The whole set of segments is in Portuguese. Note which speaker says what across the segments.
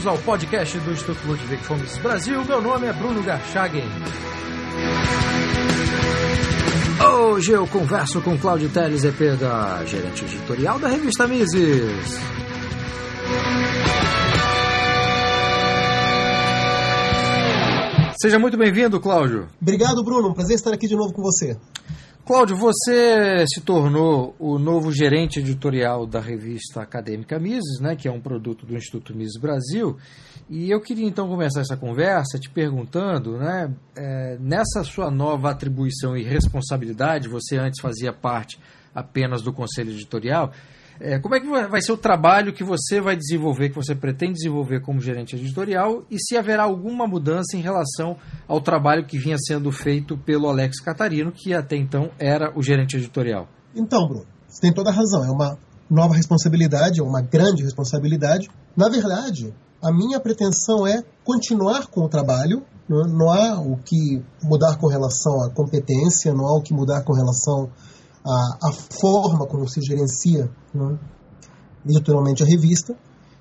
Speaker 1: bem-vindos ao podcast do Instituto Ludwig Fomes Brasil. Meu nome é Bruno Garchagen. Hoje eu converso com Cláudio Teles Epeda, gerente editorial da revista Mises. Seja muito bem-vindo, Cláudio.
Speaker 2: Obrigado, Bruno. Prazer estar aqui de novo com você.
Speaker 1: Cláudio, você se tornou o novo gerente editorial da revista acadêmica Mises, né, que é um produto do Instituto Mises Brasil. E eu queria então começar essa conversa te perguntando, né, é, nessa sua nova atribuição e responsabilidade, você antes fazia parte apenas do conselho editorial, é, como é que vai ser o trabalho que você vai desenvolver, que você pretende desenvolver como gerente editorial, e se haverá alguma mudança em relação ao trabalho que vinha sendo feito pelo Alex Catarino, que até então era o gerente editorial?
Speaker 2: Então, Bruno, você tem toda a razão. É uma nova responsabilidade, é uma grande responsabilidade. Na verdade, a minha pretensão é continuar com o trabalho. Não, não há o que mudar com relação à competência, não há o que mudar com relação a, a forma como se gerencia né, a revista.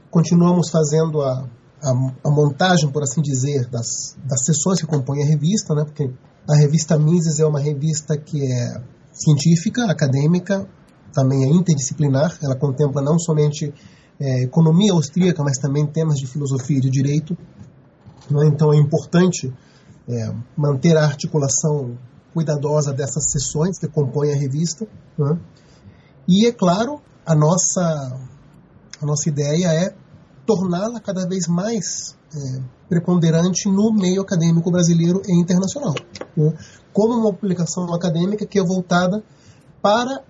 Speaker 2: Continuamos fazendo a, a, a, montagem, por assim dizer, das, das sessões que compõem a revista, né, porque a revista Mises é uma revista que é científica, acadêmica, também é interdisciplinar, ela contempla não somente é, economia austríaca, mas também temas de filosofia e de direito. Né? Então é importante é, manter a articulação cuidadosa dessas sessões que compõem a revista. Né? E, é claro, a nossa, a nossa ideia é torná-la cada vez mais é, preponderante no meio acadêmico brasileiro e internacional. Né? Como uma publicação acadêmica que é voltada para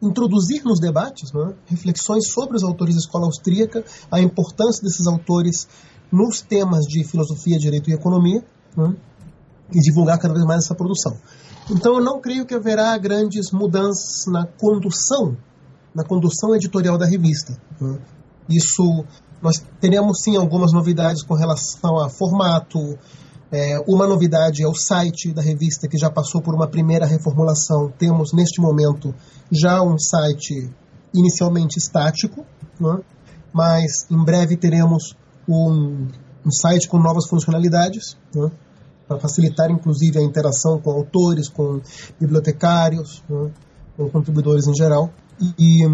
Speaker 2: introduzir nos debates né, reflexões sobre os autores da escola austríaca, a importância desses autores nos temas de filosofia, direito e economia, né, e divulgar cada vez mais essa produção. Então eu não creio que haverá grandes mudanças na condução, na condução editorial da revista. Né? Isso nós teremos sim algumas novidades com relação a formato. É, uma novidade é o site da revista que já passou por uma primeira reformulação. Temos neste momento já um site inicialmente estático, né? mas em breve teremos um, um site com novas funcionalidades. Né? Para facilitar inclusive a interação com autores, com bibliotecários, né, com contribuidores em geral. E,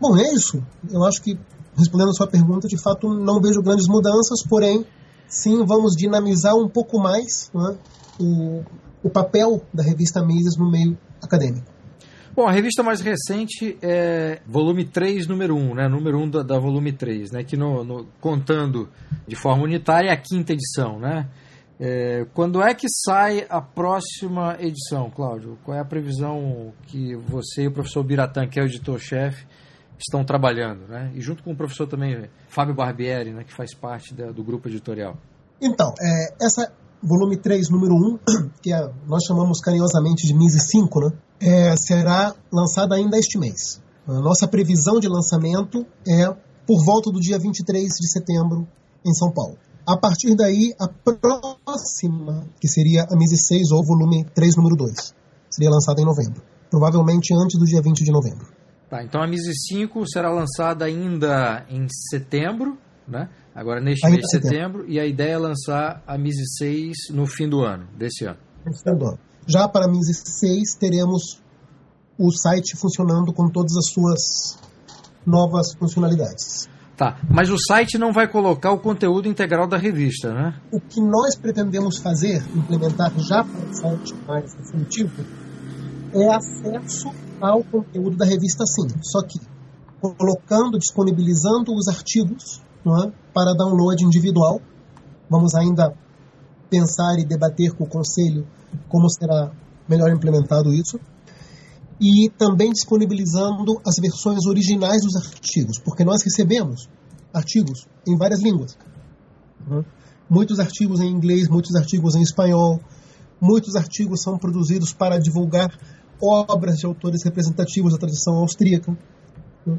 Speaker 2: bom, é isso. Eu acho que, respondendo a sua pergunta, de fato não vejo grandes mudanças, porém, sim, vamos dinamizar um pouco mais né, o, o papel da revista Mises no meio acadêmico.
Speaker 1: Bom, a revista mais recente é volume 3, número 1, né? Número 1 da, da volume 3, né? Que no, no, contando de forma unitária é a quinta edição, né? É, quando é que sai a próxima edição, Cláudio? Qual é a previsão que você e o professor Biratã, que é o editor-chefe, estão trabalhando, né? E junto com o professor também, Fábio Barbieri, né, que faz parte da, do grupo editorial.
Speaker 2: Então, é, essa volume 3, número 1, que é, nós chamamos carinhosamente de Mise 5, né, é, será lançada ainda este mês. A nossa previsão de lançamento é por volta do dia 23 de setembro em São Paulo. A partir daí, a próxima, que seria a Mise 6 ou volume 3, número 2, seria lançada em novembro. Provavelmente antes do dia 20 de novembro.
Speaker 1: Tá, então a Mise 5 será lançada ainda em setembro, né? Agora neste ainda mês de setembro, setembro, e a ideia é lançar a Mise 6 no fim do ano, desse ano. No fim do ano.
Speaker 2: Já para a Mise 6 teremos o site funcionando com todas as suas novas funcionalidades.
Speaker 1: Tá, mas o site não vai colocar o conteúdo integral da revista, né?
Speaker 2: O que nós pretendemos fazer, implementar já para o site mais definitivo, é acesso ao conteúdo da revista sim. Só que colocando, disponibilizando os artigos é, para download individual. Vamos ainda pensar e debater com o conselho como será melhor implementado isso e também disponibilizando as versões originais dos artigos, porque nós recebemos artigos em várias línguas. Uhum. Muitos artigos em inglês, muitos artigos em espanhol, muitos artigos são produzidos para divulgar obras de autores representativos da tradição austríaca. Uhum.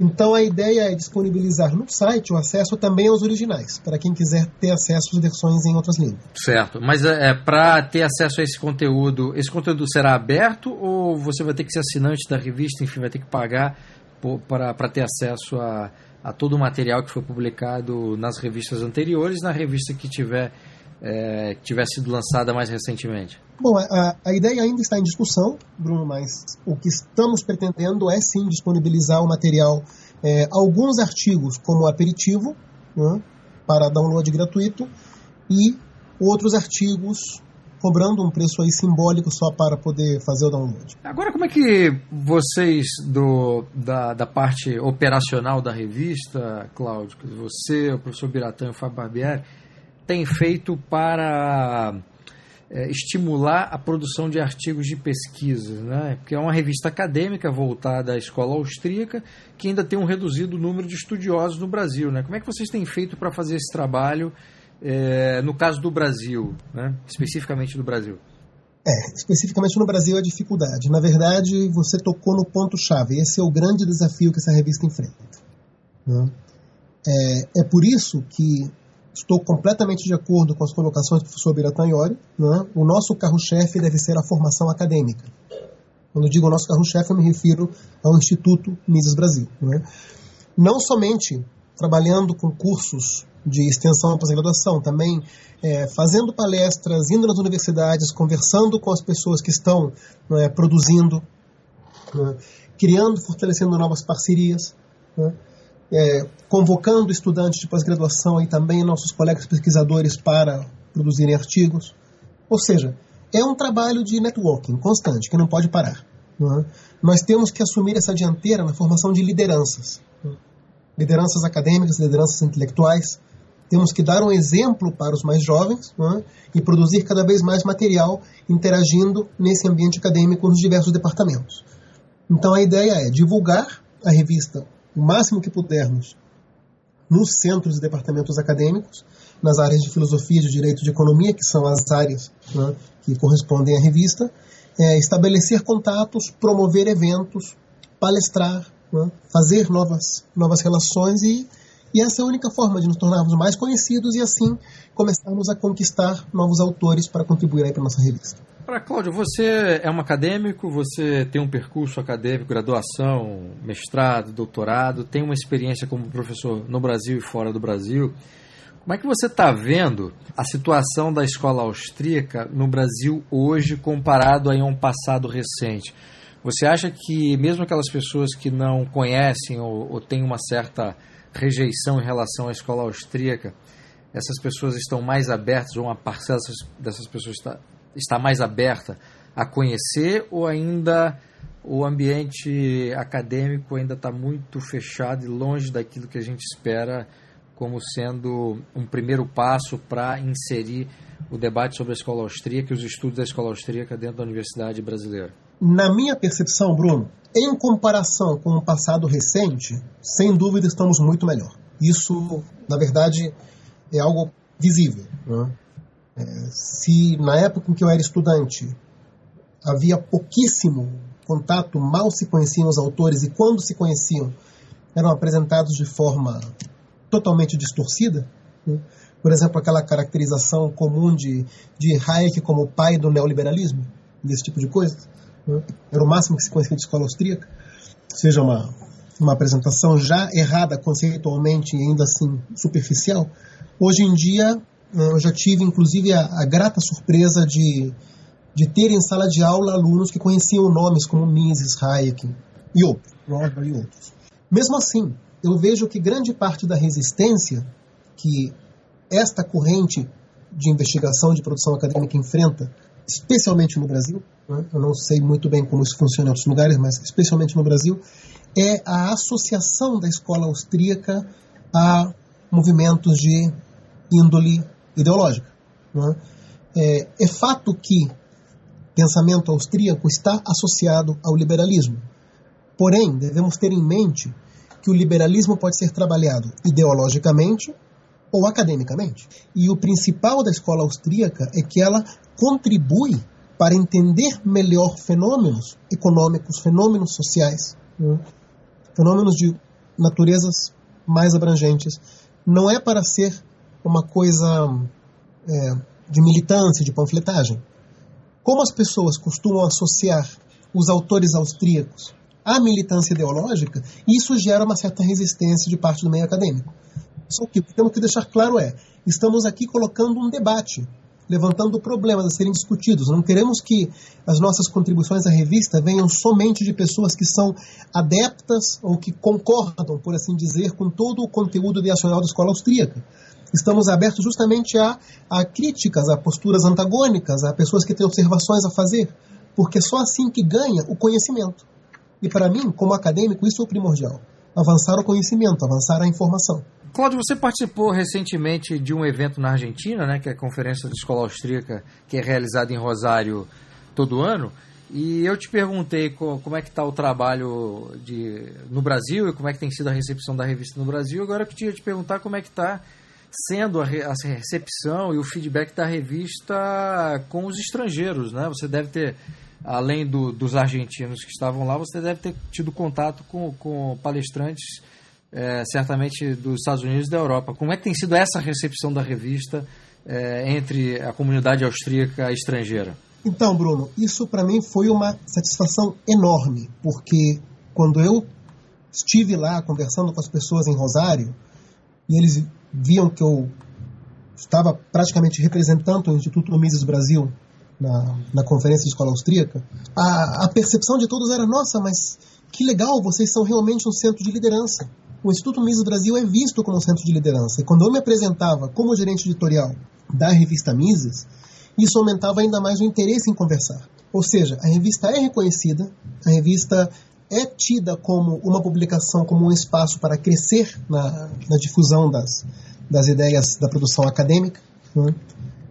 Speaker 2: Então a ideia é disponibilizar no site o acesso também aos originais, para quem quiser ter acesso às versões em outras línguas.
Speaker 1: Certo, mas é, é para ter acesso a esse conteúdo, esse conteúdo será aberto ou você vai ter que ser assinante da revista, enfim, vai ter que pagar para ter acesso a, a todo o material que foi publicado nas revistas anteriores, na revista que tiver é, tiver sido lançada mais recentemente?
Speaker 2: Bom, a, a, ideia ainda está em discussão, Bruno, mas o que estamos pretendendo é sim disponibilizar o material, é, alguns artigos como aperitivo, né, para download gratuito, e outros artigos cobrando um preço aí simbólico só para poder fazer o download.
Speaker 1: Agora, como é que vocês do, da, da parte operacional da revista, Cláudio, você, o professor Biratã e o Fábio Barbieri, tem feito para é, estimular a produção de artigos de pesquisa, né? porque é uma revista acadêmica voltada à escola austríaca que ainda tem um reduzido número de estudiosos no Brasil. Né? Como é que vocês têm feito para fazer esse trabalho é, no caso do Brasil, né? especificamente do Brasil?
Speaker 2: É, especificamente no Brasil a dificuldade. Na verdade, você tocou no ponto-chave. Esse é o grande desafio que essa revista enfrenta. Né? É, é por isso que Estou completamente de acordo com as colocações do professor Biratã Iori. Né? O nosso carro-chefe deve ser a formação acadêmica. Quando digo nosso carro-chefe, eu me refiro ao Instituto Mises Brasil. Né? Não somente trabalhando com cursos de extensão e pós-graduação, também é, fazendo palestras, indo nas universidades, conversando com as pessoas que estão é, produzindo, né? criando, fortalecendo novas parcerias. Né? É, convocando estudantes de pós-graduação e também nossos colegas pesquisadores para produzirem artigos. Ou seja, é um trabalho de networking constante, que não pode parar. Não é? Nós temos que assumir essa dianteira na formação de lideranças. Lideranças acadêmicas, lideranças intelectuais. Temos que dar um exemplo para os mais jovens é? e produzir cada vez mais material interagindo nesse ambiente acadêmico nos diversos departamentos. Então a ideia é divulgar a revista o máximo que pudermos nos centros e departamentos acadêmicos, nas áreas de filosofia, de direito, de economia, que são as áreas né, que correspondem à revista, é, estabelecer contatos, promover eventos, palestrar, né, fazer novas, novas relações e, e essa é a única forma de nos tornarmos mais conhecidos e assim começarmos a conquistar novos autores para contribuir para a nossa revista.
Speaker 1: Para Cláudio, você é um acadêmico, você tem um percurso acadêmico, graduação, mestrado, doutorado, tem uma experiência como professor no Brasil e fora do Brasil. Como é que você está vendo a situação da escola austríaca no Brasil hoje comparado a um passado recente? Você acha que mesmo aquelas pessoas que não conhecem ou, ou têm uma certa rejeição em relação à escola austríaca, essas pessoas estão mais abertas ou uma parcela dessas pessoas está está mais aberta a conhecer ou ainda o ambiente acadêmico ainda está muito fechado e longe daquilo que a gente espera como sendo um primeiro passo para inserir o debate sobre a escola austríaca e os estudos da escola austríaca dentro da universidade brasileira?
Speaker 2: Na minha percepção, Bruno, em comparação com o passado recente, sem dúvida estamos muito melhor. Isso, na verdade, é algo visível. Né? Se na época em que eu era estudante havia pouquíssimo contato, mal se conheciam os autores e quando se conheciam eram apresentados de forma totalmente distorcida. Né? Por exemplo, aquela caracterização comum de, de Hayek como o pai do neoliberalismo, desse tipo de coisa. Né? Era o máximo que se conhecia de escola austríaca. Seja uma, uma apresentação já errada conceitualmente e ainda assim superficial. Hoje em dia, eu já tive, inclusive, a, a, grata surpresa de, de ter em sala de aula alunos que conheciam nomes como Mises, Hayek e outros, e outros. Mesmo assim, eu vejo que grande parte da resistência que esta corrente de investigação de produção acadêmica enfrenta, especialmente no Brasil, né? eu não sei muito bem como isso funciona em outros lugares, mas especialmente no Brasil, é a associação da escola austríaca a movimentos de índole ideológica. É? é? É, fato que pensamento austríaco está associado ao liberalismo. Porém, devemos ter em mente que o liberalismo pode ser trabalhado ideologicamente ou academicamente. E o principal da escola austríaca é que ela contribui para entender melhor fenômenos econômicos, fenômenos sociais, né? fenômenos de naturezas mais abrangentes. Não é para ser uma coisa é, de militância, de panfletagem. Como as pessoas costumam associar os autores austríacos à militância ideológica, isso gera uma certa resistência de parte do meio acadêmico. Só que o que temos que deixar claro é, estamos aqui colocando um debate, levantando problemas a serem discutidos. Não queremos que as nossas contribuições à revista venham somente de pessoas que são adeptas ou que concordam, por assim dizer, com todo o conteúdo ideacional da escola austríaca. Estamos abertos justamente a, a críticas, a posturas antagônicas, a pessoas que têm observações a fazer, porque é só assim que ganha o conhecimento. E para mim, como acadêmico, isso é o primordial. Avançar o conhecimento, avançar a informação.
Speaker 1: Cláudio, você participou recentemente de um evento na Argentina, né, que é a Conferência de Escola Austríaca, que é realizada em Rosário todo ano. E eu te perguntei como é que está o trabalho de, no Brasil e como é que tem sido a recepção da revista no Brasil. Agora eu queria te perguntar como é que está sendo a, recepção e o feedback da revista com os estrangeiros, né? Você deve ter, além do, dos argentinos que estavam lá, você deve ter tido contato com, com palestrantes é, certamente dos Estados Unidos e da Europa. Como é que tem sido essa recepção da revista é, entre a comunidade austríaca estrangeira?
Speaker 2: Então, Bruno, isso para mim foi uma satisfação enorme, porque quando eu estive lá conversando com as pessoas em Rosário, e eles viam que eu estava praticamente representando o Instituto Mises Brasil na, na conferência de escola austríaca, a, a percepção de todos era: nossa, mas que legal, vocês são realmente um centro de liderança o Instituto Mises Brasil é visto como um centro de liderança. E quando eu me apresentava como gerente editorial da revista Mises, isso aumentava ainda mais o interesse em conversar. Ou seja, a revista é reconhecida, a revista é tida como uma publicação, como um espaço para crescer na, na difusão das, das ideias da produção acadêmica, né?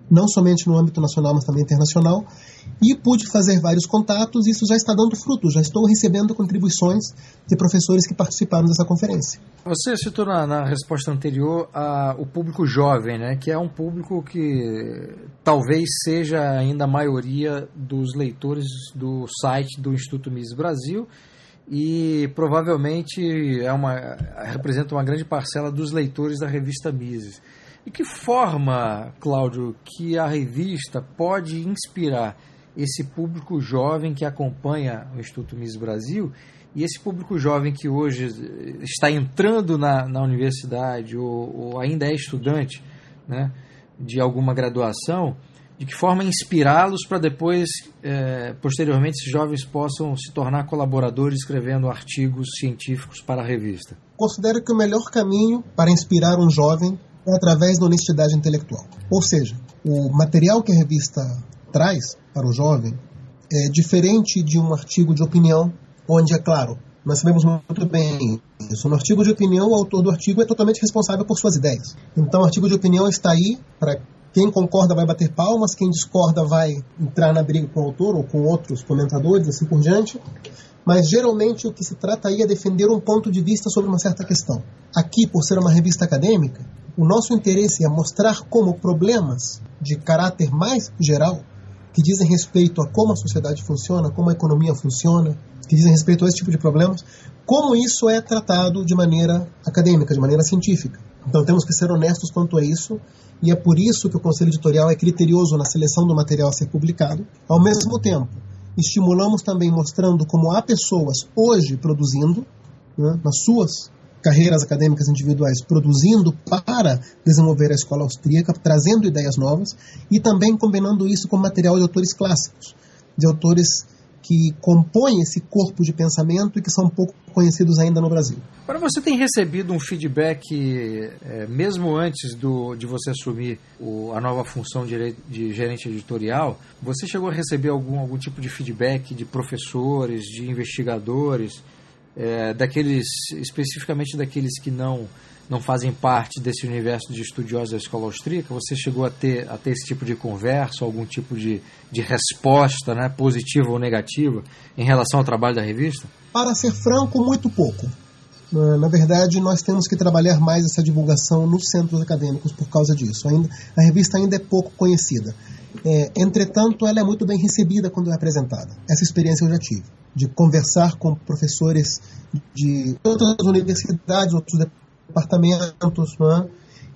Speaker 2: não somente no âmbito nacional, mas também internacional. E pude fazer vários contatos, e isso já está dando fruto, já estou recebendo contribuições de professores que participaram dessa conferência.
Speaker 1: Você citou na, na resposta anterior a, o público jovem, né, que é um público que talvez seja ainda a maioria dos leitores do site do Instituto Mises Brasil e provavelmente é uma, representa uma grande parcela dos leitores da revista Mises. De que forma, Cláudio, que a revista pode inspirar esse público jovem que acompanha o Instituto Miss Brasil e esse público jovem que hoje está entrando na, na universidade ou, ou ainda é estudante né, de alguma graduação, de que forma inspirá-los para depois, é, posteriormente, esses jovens possam se tornar colaboradores escrevendo artigos científicos para a revista?
Speaker 2: Considero que o melhor caminho para inspirar um jovem é através da honestidade intelectual. Ou seja, o material que a revista traz para o jovem é diferente de um artigo de opinião, onde, é claro, nós sabemos muito bem isso. No artigo de opinião, o autor do artigo é totalmente responsável por suas ideias. Então, o artigo de opinião está aí para quem concorda vai bater palmas, quem discorda vai entrar na briga com o autor ou com outros comentadores, assim por diante. Mas geralmente o que se trata aí é defender um ponto de vista sobre uma certa questão. Aqui, por ser uma revista acadêmica, o nosso interesse é mostrar como problemas de caráter mais geral que dizem respeito a como a sociedade funciona, como a economia funciona, que dizem respeito a esse tipo de problemas, como isso é tratado de maneira acadêmica, de maneira científica. Então temos que ser honestos quanto a isso, e é por isso que o Conselho Editorial é criterioso na seleção do material a ser publicado. Ao mesmo tempo, estimulamos também mostrando como há pessoas hoje produzindo, né, nas suas carreiras acadêmicas individuais produzindo para desenvolver a escola austríaca, trazendo ideias novas e também combinando isso com material de autores clássicos, de autores que compõem esse corpo de pensamento e que são pouco conhecidos ainda no Brasil.
Speaker 1: Agora, você tem recebido um feedback, é, mesmo antes do, de você assumir o, a nova função de, de, gerente editorial, você chegou a receber algum, algum tipo de feedback de professores, de investigadores, é, daqueles especificamente daqueles que não não fazem parte desse universo de estudiosos da escola austríaca, você chegou a ter, a ter esse tipo de conversa, algum tipo de, de resposta, né, positiva ou negativa, em relação ao trabalho da revista?
Speaker 2: Para ser franco, muito pouco. Na verdade, nós temos que trabalhar mais essa divulgação nos centros acadêmicos por causa disso. Ainda, a revista ainda é pouco conhecida. É, entretanto, ela é muito bem recebida quando é apresentada. Essa experiência eu já tive de conversar com professores de outras universidades, outros departamentos, é?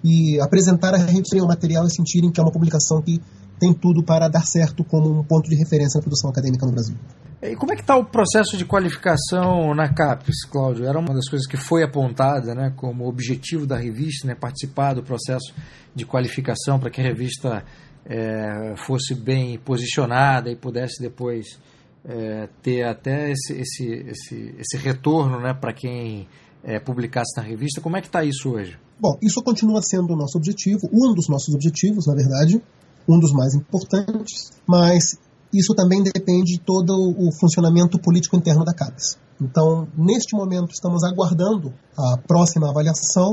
Speaker 2: e apresentar a revista o material e sentirem que é uma publicação que tem tudo para dar certo como um ponto de referência na produção acadêmica no Brasil.
Speaker 1: E como é que está o processo de qualificação na CAPES, Cláudio? Era uma das coisas que foi apontada né, como objetivo da revista, né, participar do processo de qualificação para que a revista é, fosse bem posicionada e pudesse depois é, ter até esse, esse, esse, esse retorno né, para quem é, publicasse na revista. Como é que está isso hoje?
Speaker 2: Bom, isso continua sendo o nosso objetivo, um dos nossos objetivos, na verdade, um dos mais importantes, mas isso também depende de todo o funcionamento político interno da CAPES. Então, neste momento, estamos aguardando a próxima avaliação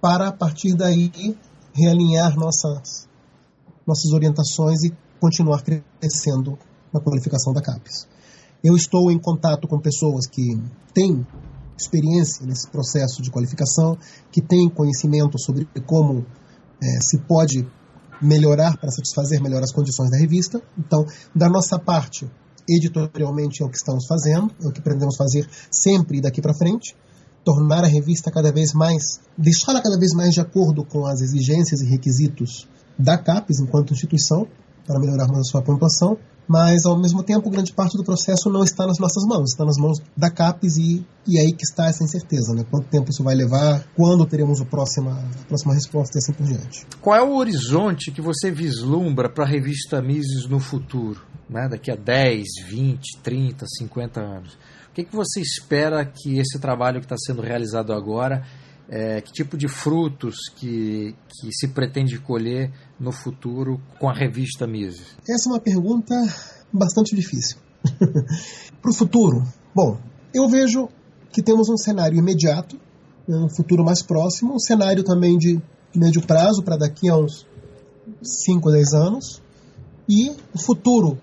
Speaker 2: para, a partir daí, realinhar nossas, nossas orientações e continuar crescendo na qualificação da CAPES. Eu estou em contato com pessoas que têm experiência nesse processo de qualificação, que têm conhecimento sobre como é, se pode melhorar para satisfazer melhor as condições da revista. Então, da nossa parte, editorialmente é o que estamos fazendo, é o que pretendemos fazer sempre daqui para frente, tornar a revista cada vez mais, deixá-la cada vez mais de acordo com as exigências e requisitos da CAPES enquanto instituição, para melhorarmos a sua pontuação, mas ao mesmo tempo grande parte do processo não está nas nossas mãos, está nas mãos da CAPES e, e é aí que está essa incerteza, né? Quanto tempo isso vai levar, quando teremos a próxima, a próxima resposta e assim por diante.
Speaker 1: Qual é o horizonte que você vislumbra para a revista Mises no futuro, né? daqui a 10, 20, 30, 50 anos? O que, que você espera que esse trabalho que está sendo realizado agora é, que tipo de frutos que, que se pretende colher no futuro com a revista Mises?
Speaker 2: Essa é uma pergunta bastante difícil. Para o futuro, bom, eu vejo que temos um cenário imediato, né, um futuro mais próximo, um cenário também de médio prazo, para daqui a uns 5, 10 anos, e o futuro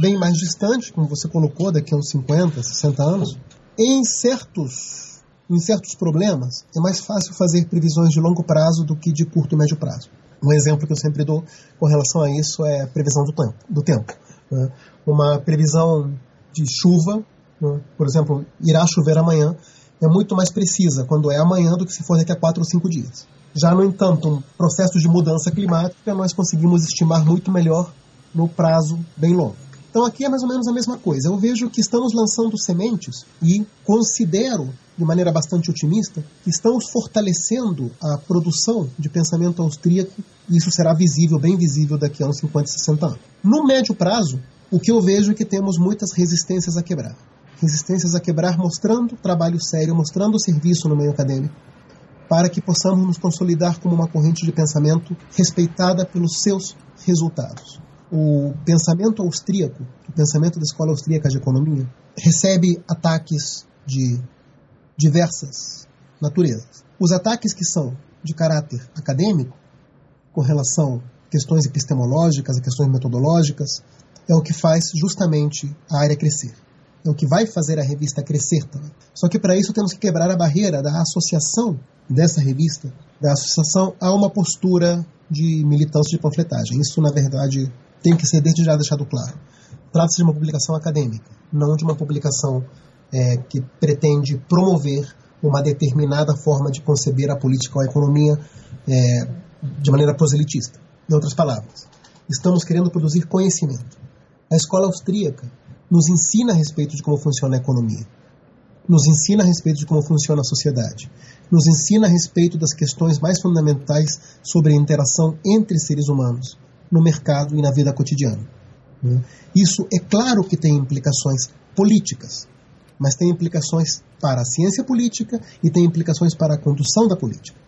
Speaker 2: bem mais distante, como você colocou, daqui a uns 50, 60 anos, em certos em certos problemas, é mais fácil fazer previsões de longo prazo do que de curto e médio prazo. Um exemplo que eu sempre dou com relação a isso é a previsão do tempo. Do tempo né? Uma previsão de chuva, né? por exemplo, irá chover amanhã, é muito mais precisa quando é amanhã do que se for daqui a quatro ou cinco dias. Já, no entanto, um processo de mudança climática nós conseguimos estimar muito melhor no prazo bem longo. Então aqui é mais ou menos a mesma coisa. Eu vejo que estamos lançando sementes e considero, de maneira bastante otimista, que estamos fortalecendo a produção de pensamento austríaco e isso será visível, bem visível daqui a uns 50, 60 anos. No médio prazo, o que eu vejo é que temos muitas resistências a quebrar. Resistências a quebrar mostrando trabalho sério, mostrando serviço no meio acadêmico, para que possamos nos consolidar como uma corrente de pensamento respeitada pelos seus resultados o pensamento austríaco, o pensamento da escola austríaca de economia, recebe ataques de diversas naturezas. Os ataques que são de caráter acadêmico, com relação a questões epistemológicas, a questões metodológicas, é o que faz justamente a área crescer. É o que vai fazer a revista crescer também. Só que para isso temos que quebrar a barreira da associação dessa revista, da associação a uma postura de militância de panfletagem. Isso, na verdade, tem que ser desde já deixado claro. Trata-se de uma publicação acadêmica, não de uma publicação é, que pretende promover uma determinada forma de conceber a política ou a economia é, de maneira proselitista. Em outras palavras, estamos querendo produzir conhecimento. A escola austríaca nos ensina a respeito de como funciona a economia, nos ensina a respeito de como funciona a sociedade, nos ensina a respeito das questões mais fundamentais sobre a interação entre seres humanos, no mercado e na vida cotidiana. Né? Isso é claro que tem implicações políticas, mas tem implicações para a ciência política e tem implicações para a condução da política.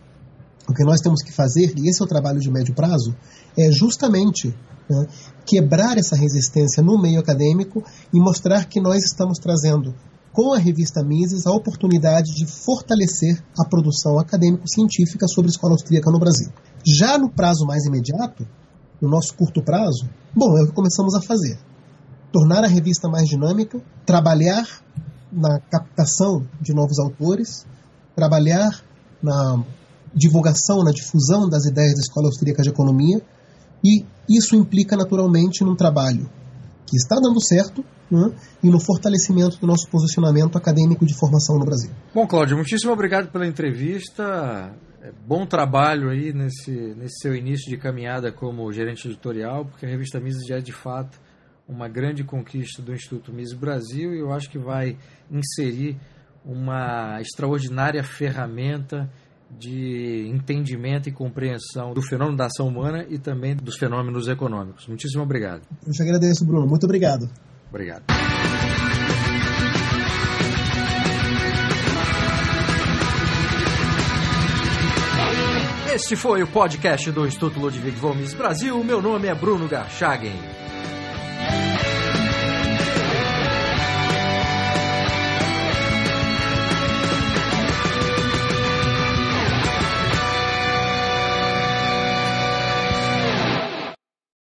Speaker 2: O que nós temos que fazer, e esse é o trabalho de médio prazo, é justamente né, quebrar essa resistência no meio acadêmico e mostrar que nós estamos trazendo, com a revista Mises, a oportunidade de fortalecer a produção acadêmico-científica sobre a escola austríaca no Brasil. Já no prazo mais imediato, no nosso curto prazo? Bom, é o que começamos a fazer. Tornar a revista mais dinâmica, trabalhar na captação de novos autores, trabalhar na divulgação, na difusão das ideias da Escola Austríaca de Economia, e isso implica naturalmente num trabalho que está dando certo né, e no fortalecimento do nosso posicionamento acadêmico de formação no Brasil.
Speaker 1: Bom, Cláudio, muitíssimo obrigado pela entrevista. É, bom trabalho aí nesse, nesse seu início de caminhada como gerente editorial, porque a revista Mises já é de fato uma grande conquista do Instituto Mises Brasil e eu acho que vai inserir uma extraordinária ferramenta de entendimento e compreensão do fenômeno da ação humana e também dos fenômenos econômicos. Muitíssimo obrigado.
Speaker 2: Eu te agradeço, Bruno. Muito obrigado.
Speaker 1: Obrigado. Este foi o podcast do Instituto Ludwig Gomes Brasil. Meu nome é Bruno Garchagen.